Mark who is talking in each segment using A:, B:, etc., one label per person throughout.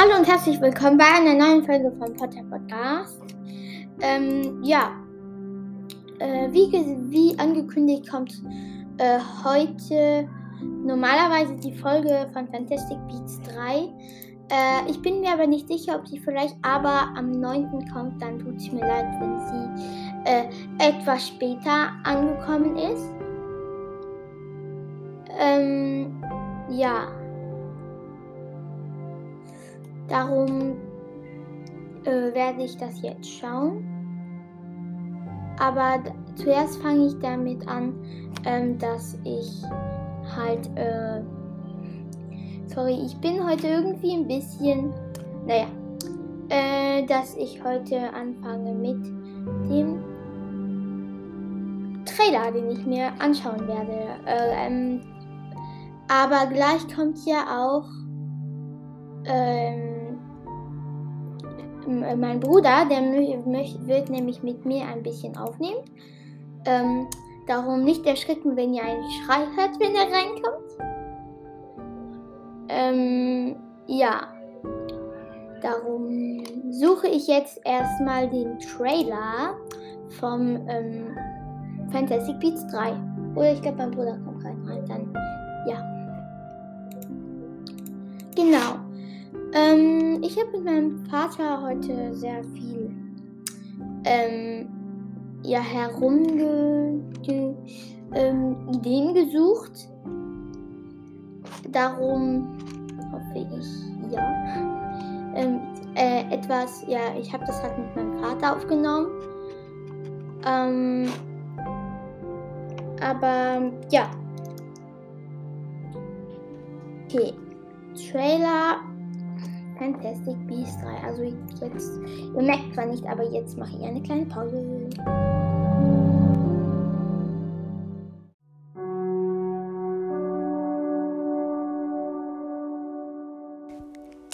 A: Hallo und herzlich willkommen bei einer neuen Folge vom Potter Podcast. Ähm, ja, äh, wie, wie angekündigt kommt äh, heute normalerweise die Folge von Fantastic Beats 3. Äh, ich bin mir aber nicht sicher, ob sie vielleicht aber am 9. kommt. Dann tut es mir leid, wenn sie äh, etwas später angekommen ist. Ähm, ja. Darum äh, werde ich das jetzt schauen. Aber zuerst fange ich damit an, ähm, dass ich halt, äh, sorry, ich bin heute irgendwie ein bisschen, naja, äh, dass ich heute anfange mit dem Trailer, den ich mir anschauen werde. Äh, ähm, aber gleich kommt ja auch ähm, mein Bruder, der wird nämlich mit mir ein bisschen aufnehmen. Ähm, darum nicht erschrecken, wenn ihr einen Schrei hört, wenn er reinkommt. Ähm, ja. Darum suche ich jetzt erstmal den Trailer vom ähm, Fantastic Beats 3. Oder ich glaube, mein Bruder kommt rein. Dann, ja. Genau. Ich habe mit meinem Vater heute sehr viel ähm, ja, herumge ähm, Ideen gesucht. Darum hoffe ich, ja. Ähm, äh, etwas, ja, ich habe das halt mit meinem Vater aufgenommen. Ähm, aber ja. Okay. Trailer Fantastic Beasts 3. Also jetzt, ihr merkt zwar nicht, aber jetzt mache ich eine kleine Pause.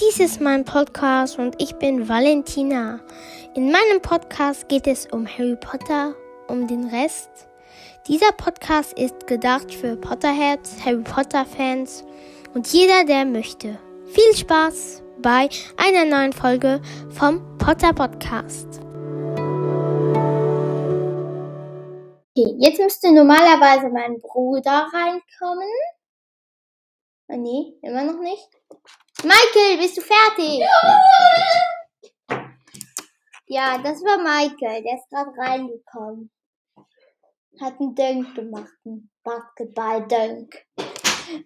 A: Dies ist mein Podcast und ich bin Valentina. In meinem Podcast geht es um Harry Potter, um den Rest. Dieser Podcast ist gedacht für Potterheads, Harry Potter Fans und jeder, der möchte. Viel Spaß! Bei einer neuen Folge vom Potter Podcast. Okay, jetzt müsste normalerweise mein Bruder reinkommen. Oh, nee, immer noch nicht. Michael, bist du fertig? Ja, ja das war Michael. Der ist gerade reingekommen. Hat einen Dunk gemacht. Einen Basketball-Dunk.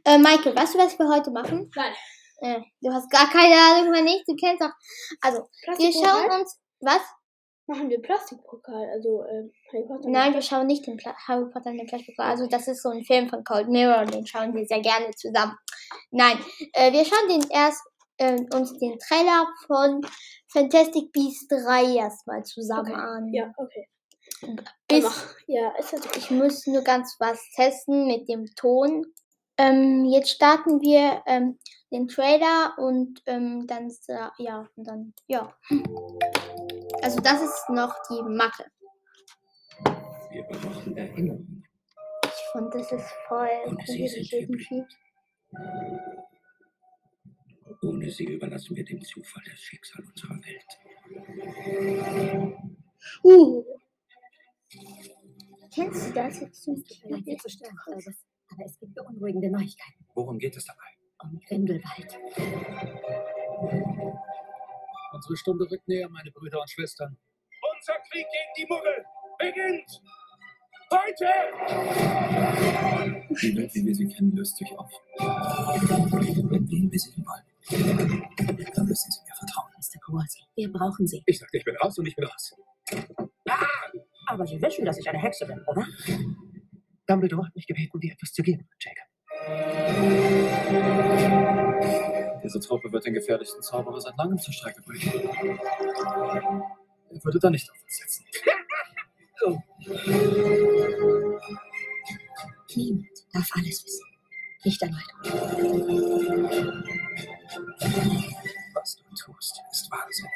A: Äh, Michael, weißt du, was wir heute machen?
B: Nein.
A: Äh, du hast gar keine Ahnung mehr nicht. Du kennst auch. Also, wir schauen uns. Was?
B: Machen wir Plastikpokal, also äh, Harry Potter.
A: Nein, wir schauen nicht den Pla Harry Potter in den Plastikpokal. Also das ist so ein Film von Cold Mirror und den schauen wir sehr gerne zusammen. Nein, äh, wir schauen den erst äh, uns den Trailer von Fantastic Beasts 3 erstmal zusammen
B: okay.
A: an.
B: Ja, okay.
A: Bis,
B: ja, ist das
A: ich muss nur ganz was testen mit dem Ton. Ähm, jetzt starten wir ähm, den Trailer und ähm, dann, ja, und dann, ja. Also das ist noch die Mache.
C: Wir brauchen Erinnerungen.
A: Ich fand, das ist voll
C: Ohne sie sind wir blind. Ohne sie überlassen wir dem Zufall das Schicksal unserer Welt.
A: Uh. Kennst du das jetzt?
D: Vielleicht zu stark, aber es gibt beunruhigende Neuigkeiten.
C: Worum geht es dabei?
D: Um Grindelwald.
E: Unsere Stunde rückt näher, meine Brüder und Schwestern.
F: Unser Krieg gegen die Muggel beginnt heute!
C: Die Welt, wie wir sie kennen, löst sich auf. Wenn wir ihn besiegen wollen, dann müssen Sie mir vertrauen.
D: Mr. Kowalski, wir brauchen Sie.
F: Ich sagte, ich bin raus und ich bin raus.
D: Aber Sie wissen, dass ich eine Hexe bin, oder?
C: Dumbledore hat mich gebeten, dir etwas zu geben, Jacob.
E: Diese Truppe wird den gefährlichsten Zauberer seit langem zur Strecke bringen. Er würde da nicht auf uns setzen.
D: Niemand darf alles wissen. Nicht erneut.
C: Was du tust, ist Wahnsinn.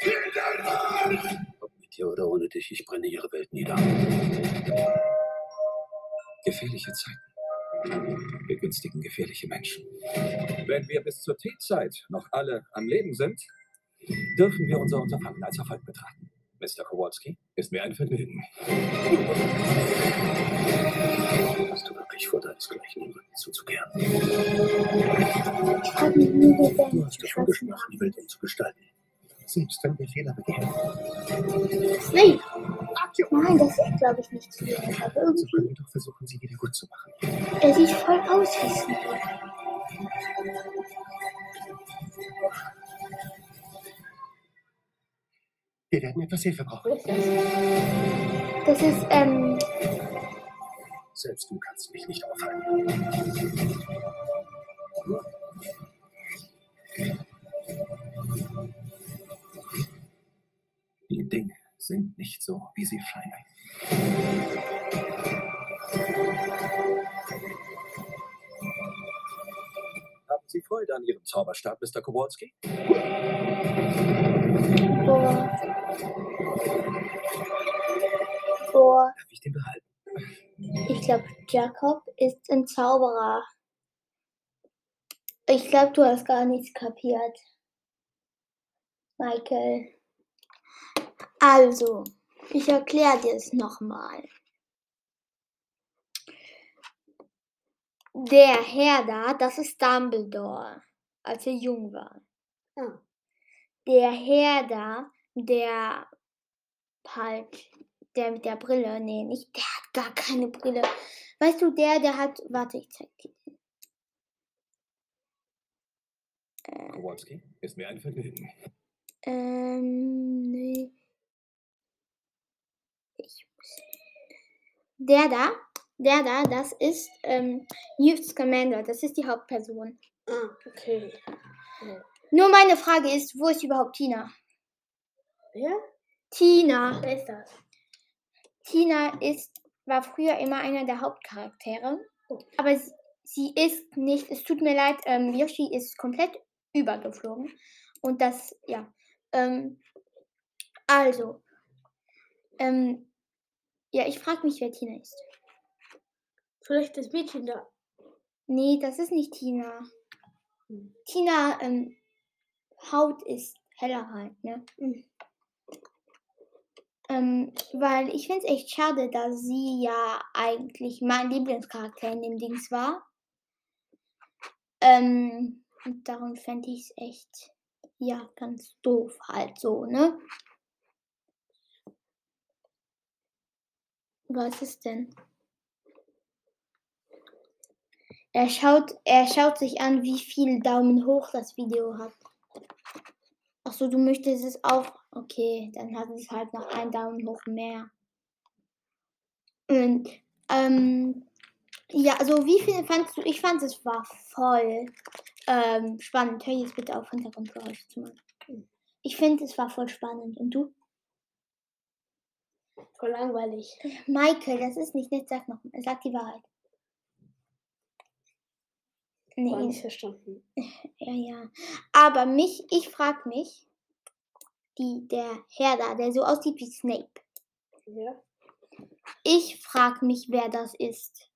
C: Ob mit dir oder ohne dich, ich brenne ihre Welt nieder. Gefährliche Zeiten begünstigen gefährliche Menschen.
F: Wenn wir bis zur Teezeit noch alle am Leben sind,
C: Dürfen wir unser Unterfangen als Erfolg betrachten? Mr. Kowalski, ist mir ein Vergnügen. Hast du wirklich vor, deinesgleichen den Rücken zuzukehren?
A: Ich habe nie
C: Du
A: gesehen.
C: hast davon gesprochen, die Welt umzugestalten. Selbst wenn wir Fehler begehen,
A: Snape! Nein, das ist glaube ich nicht zu sehen. Aber
C: so
A: irgendwie,
C: können wir doch versuchen, sie wieder gut zu machen.
A: er sieht voll aus wie Snape.
C: Wir werden etwas Hilfe brauchen.
B: Wo ist das?
A: Das ist, ähm,
C: Selbst du kannst mich nicht aufhalten. Die Dinge sind nicht so, wie sie scheinen. Haben Sie Freude an Ihrem Zauberstab, Mr. Kowalski?
A: boah. Boah.
C: Darf ich den behalten?
A: Ich glaube, Jakob ist ein Zauberer. Ich glaube, du hast gar nichts kapiert. Michael. Also, ich erkläre dir es nochmal. Der Herr da, das ist Dumbledore, als er jung war.
B: Ah.
A: Der Herr da, der halt, der mit der Brille, nee, nicht, der hat gar keine Brille. Weißt du, der, der hat, warte, ich zeig dir.
C: Kowalski, ist mir ein Vergnügen.
A: Ähm, nee. Ich muss. Der da, der da, das ist ähm, Newt Scamander, das ist die Hauptperson.
B: Ah, okay.
A: Nur meine Frage ist, wo ist überhaupt Tina?
B: Wer?
A: Tina.
B: Wer ist das?
A: Tina ist, war früher immer einer der Hauptcharaktere. Aber sie, sie ist nicht, es tut mir leid, ähm, Yoshi ist komplett übergeflogen. Und das, ja. Ähm, also, ähm, ja, ich frage mich, wer Tina ist.
B: Vielleicht das Mädchen da.
A: Nee, das ist nicht Tina.
B: Hm.
A: Tina, ähm, Haut ist heller halt, ne?
B: Hm.
A: Ähm, weil ich finde es echt schade, dass sie ja eigentlich mein Lieblingscharakter in dem Dings war. Ähm, und darum fände ich es echt, ja, ganz doof halt so, ne? Was ist denn? Er schaut, er schaut sich an, wie viel Daumen hoch das Video hat. Ach so, du möchtest es auch. Okay, dann hat es halt noch einen Daumen hoch mehr. Und ähm, ja, also wie viel fandst du? Ich fand es war voll ähm, spannend. Hör jetzt bitte auf, Hintergrundgeräusche zu machen. Ich finde, es war voll spannend. Und du?
B: Voll langweilig.
A: Michael, das ist nicht nett. Sag noch, sag die Wahrheit.
B: War
A: Nee,
B: nicht verstanden.
A: Ja, ja. Aber mich, ich frage mich, die, der Herr da, der so aussieht wie Snape.
B: Ja.
A: Ich frage mich, wer das ist.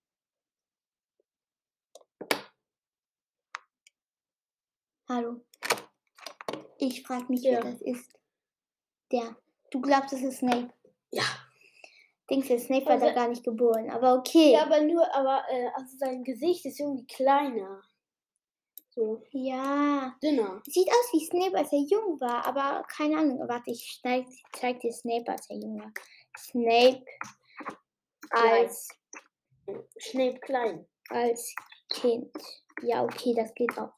A: Hallo. Ich frage mich,
B: Ja.
A: wer das ist. Der. Du glaubst, es ist Snape.
B: Ja.
A: Denkst du, Snape war da
B: Also-
A: gar nicht geboren. Aber okay.
B: Ja, aber nur, aber äh, also sein Gesicht ist irgendwie kleiner. So,
A: ja.
B: dünner.
A: Sieht aus wie Snape, als er jung war, aber keine Ahnung. Warte, ich zeig, zeig dir Snape, als er jung war. Snape als,
B: Snape klein.
A: als Kind. Ja, okay, das geht auch.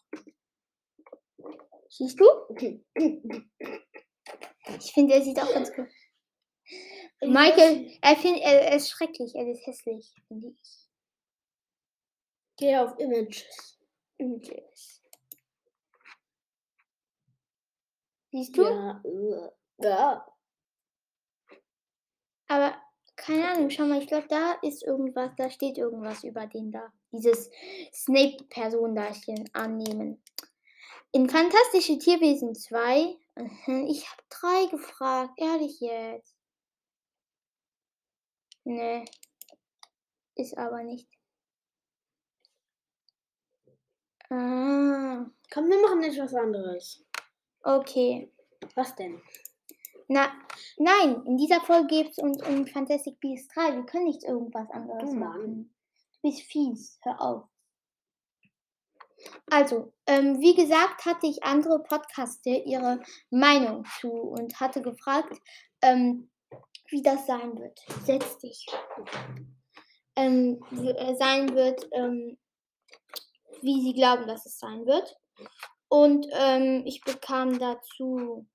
A: Siehst du? Ich finde, er sieht auch ganz gut.
B: Ich
A: Michael, er, find, er, er ist schrecklich, er ist hässlich, finde ich.
B: Geh auf Images.
A: Images. Siehst du?
B: Ja. Ja.
A: Aber keine Ahnung, schau mal, ich glaube, da ist irgendwas, da steht irgendwas über den da. Dieses Snape-Personendarstellen annehmen. In Fantastische Tierwesen 2, mhm, ich habe drei gefragt, ehrlich jetzt. Nee, ist aber nicht. Ah,
B: Komm, wir machen nicht was anderes.
A: okay.
B: Was denn?
A: Na, nein, in dieser Folge geht es uns um Fantastic Beasts 3. Wir können nicht irgendwas anderes
B: Mann.
A: machen. Du bist fies, hör auf. Also, ähm, wie gesagt, hatte ich andere Podcaster ihre Meinung zu und hatte gefragt, ähm, wie das sein wird. Setz dich. Ähm, äh, sein wird, ähm, wie sie glauben, dass es sein wird. Und ähm, ich bekam dazu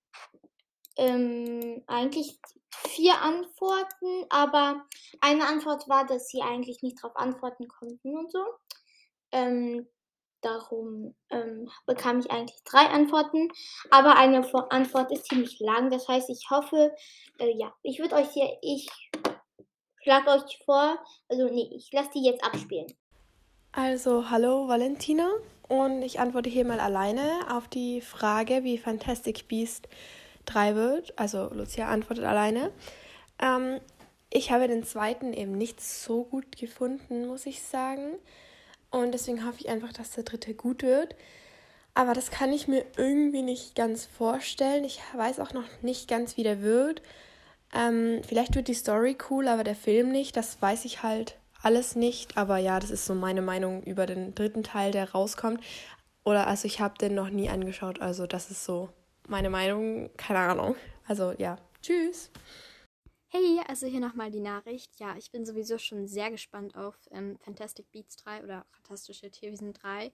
A: ähm, eigentlich vier Antworten, aber eine Antwort war, dass sie eigentlich nicht darauf antworten konnten und so. Darum ähm, bekam ich eigentlich drei Antworten, aber eine Antwort ist ziemlich lang. Das heißt, ich hoffe, äh, ja, ich würde euch hier, ich schlage euch vor, also nee, ich lasse die jetzt abspielen.
G: Also, hallo Valentina und ich antworte hier mal alleine auf die Frage, wie Fantastic Beast 3 wird. Also, Lucia antwortet alleine. Ähm, ich habe den zweiten eben nicht so gut gefunden, muss ich sagen. Und deswegen hoffe ich einfach, dass der dritte gut wird. Aber das kann ich mir irgendwie nicht ganz vorstellen. Ich weiß auch noch nicht ganz, wie der wird. Ähm, vielleicht wird die Story cool, aber der Film nicht. Das weiß ich halt alles nicht. Aber ja, das ist so meine Meinung über den dritten Teil, der rauskommt. Oder also ich habe den noch nie angeschaut. Also das ist so meine Meinung. Keine Ahnung. Also ja, tschüss.
H: Hey, also hier nochmal die Nachricht. Ja, ich bin sowieso schon sehr gespannt auf ähm, Fantastic Beasts 3 oder Fantastische Tierwesen 3.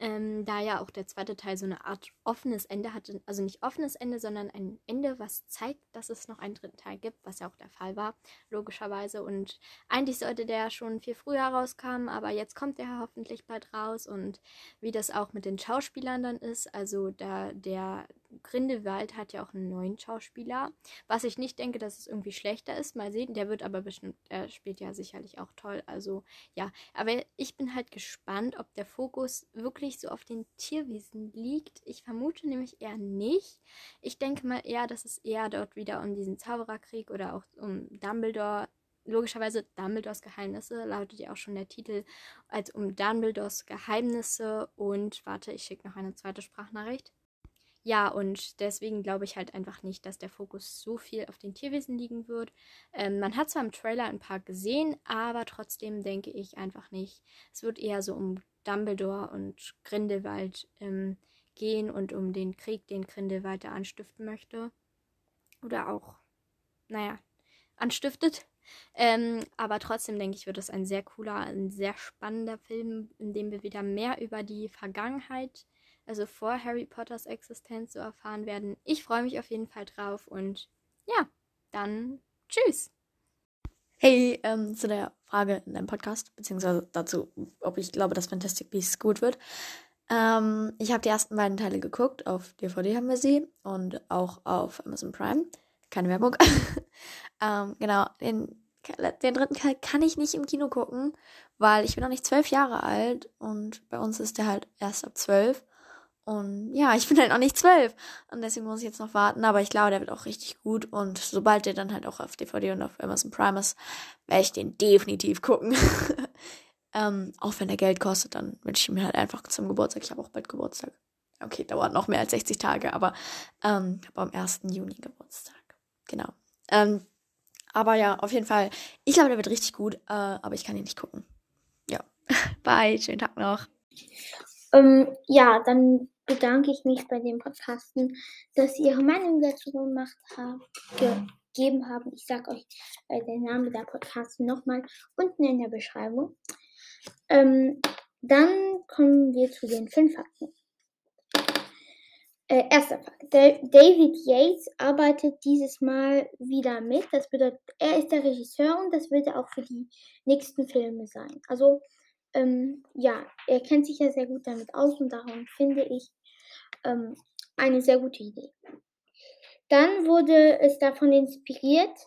H: Ähm, da ja auch der zweite Teil so eine Art offenes Ende hatte. Also nicht offenes Ende, sondern ein Ende, was zeigt, dass es noch einen dritten Teil gibt, was ja auch der Fall war, logischerweise. Und eigentlich sollte der schon viel früher rauskommen, aber jetzt kommt er hoffentlich bald raus. Und wie das auch mit den Schauspielern dann ist, also da der Grindelwald hat ja auch einen neuen Schauspieler. Was ich nicht denke, dass es irgendwie schlechter ist. Mal sehen. Der wird aber bestimmt, er spielt ja sicherlich auch toll. Also ja, aber ich bin halt gespannt, ob der Fokus wirklich so auf den Tierwesen liegt. Ich vermute nämlich eher nicht. Ich denke mal eher, dass es eher dort wieder um diesen Zaubererkrieg oder auch um Dumbledore logischerweise Dumbledores Geheimnisse lautet ja auch schon der Titel als um Dumbledores Geheimnisse und warte, ich schicke noch eine zweite Sprachnachricht. Ja, und deswegen glaube ich halt einfach nicht, dass der Fokus so viel auf den Tierwesen liegen wird. Ähm, man hat zwar im Trailer ein paar gesehen, aber trotzdem denke ich einfach nicht. Es wird eher so um Dumbledore und Grindelwald ähm, gehen und um den Krieg, den Grindelwald da anstiften möchte. Oder auch, naja, anstiftet. Ähm, aber trotzdem denke ich, wird es ein sehr cooler, ein sehr spannender Film, in dem wir wieder mehr über die Vergangenheit also vor Harry Potters Existenz so erfahren werden. Ich freue mich auf jeden Fall drauf und ja, dann tschüss.
I: Hey, ähm, zu der Frage in deinem Podcast, beziehungsweise dazu, ob ich glaube, dass Fantastic Beasts gut wird. Ähm, ich habe die ersten beiden Teile geguckt, auf DVD haben wir sie und auch auf Amazon Prime. Keine Werbung. ähm, genau, den, den dritten Teil kann ich nicht im Kino gucken, weil ich bin noch nicht zwölf Jahre alt und bei uns ist der halt erst ab zwölf. Und ja, ich bin halt noch nicht zwölf. Und deswegen muss ich jetzt noch warten. Aber ich glaube, der wird auch richtig gut. Und sobald der dann halt auch auf DVD und auf Amazon Prime ist, werde ich den definitiv gucken. ähm, auch wenn der Geld kostet, dann wünsche ich mir halt einfach zum Geburtstag. Ich habe auch bald Geburtstag. Okay, dauert noch mehr als 60 Tage, aber ähm, ich habe am 1. Juni Geburtstag. Genau. Ähm, aber ja, auf jeden Fall. Ich glaube, der wird richtig gut, äh, aber ich kann ihn nicht gucken. Ja. Bye, schönen Tag noch.
A: Ähm, ja, dann bedanke ich mich bei den Podcasten, dass sie ihre Meinung dazu gemacht haben, gegeben haben. Ich sage euch äh, den Namen der Podcasts nochmal unten in der Beschreibung. Ähm, dann kommen wir zu den fünf Fakten. Äh, erster Fakt. Da- David Yates arbeitet dieses Mal wieder mit. Das bedeutet, er ist der Regisseur und das wird er auch für die nächsten Filme sein. Also, ähm, ja, er kennt sich ja sehr gut damit aus und darum finde ich ähm, eine sehr gute Idee. Dann wurde es davon inspiriert,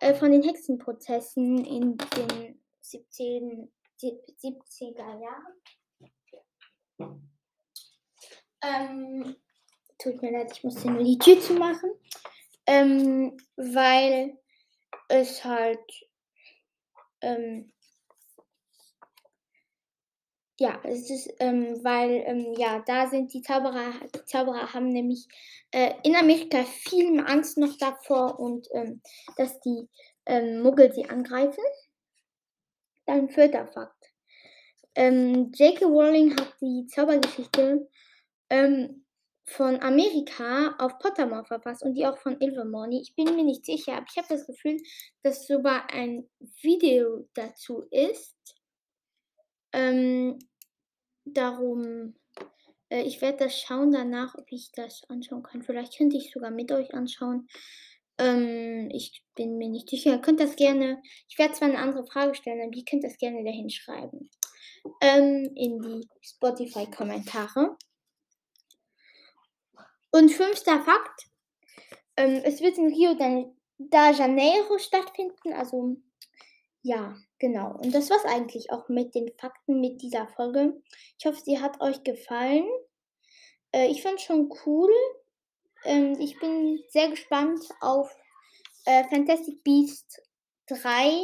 A: äh, von den Hexenprozessen in den 17, 70er Jahren. Ähm, tut mir leid, ich musste nur die Tür zumachen, ähm, weil es halt ähm, ja, es ist, ähm, weil, ähm, ja, da sind die Zauberer, die Zauberer haben nämlich äh, in Amerika viel Angst noch davor und ähm, dass die ähm, Muggel sie angreifen. Dann vierter Fakt. Ähm, J.K. Rowling hat die Zaubergeschichte ähm, von Amerika auf Pottermore verfasst und die auch von Ilvermorny. Ich bin mir nicht sicher, aber ich habe das Gefühl, dass sogar ein Video dazu ist. Ähm, darum, äh, ich werde das schauen danach, ob ich das anschauen kann. Vielleicht könnte ich sogar mit euch anschauen. Ähm, ich bin mir nicht sicher. Ihr könnt das gerne, ich werde zwar eine andere Frage stellen, aber ihr könnt das gerne dahin schreiben. Ähm, in die Spotify-Kommentare. Und fünfter Fakt. Ähm, es wird in Rio da Janeiro stattfinden. Also, ja, genau. Und das war's eigentlich auch mit den Fakten mit dieser Folge. Ich hoffe, sie hat euch gefallen. Äh, ich fand schon cool. Ähm, ich bin sehr gespannt auf äh, Fantastic Beasts 3,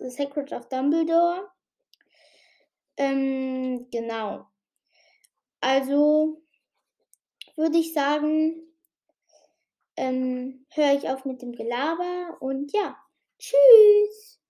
A: The Secret of Dumbledore. Ähm, genau. Also würde ich sagen, ähm, höre ich auf mit dem Gelaber und ja, tschüss.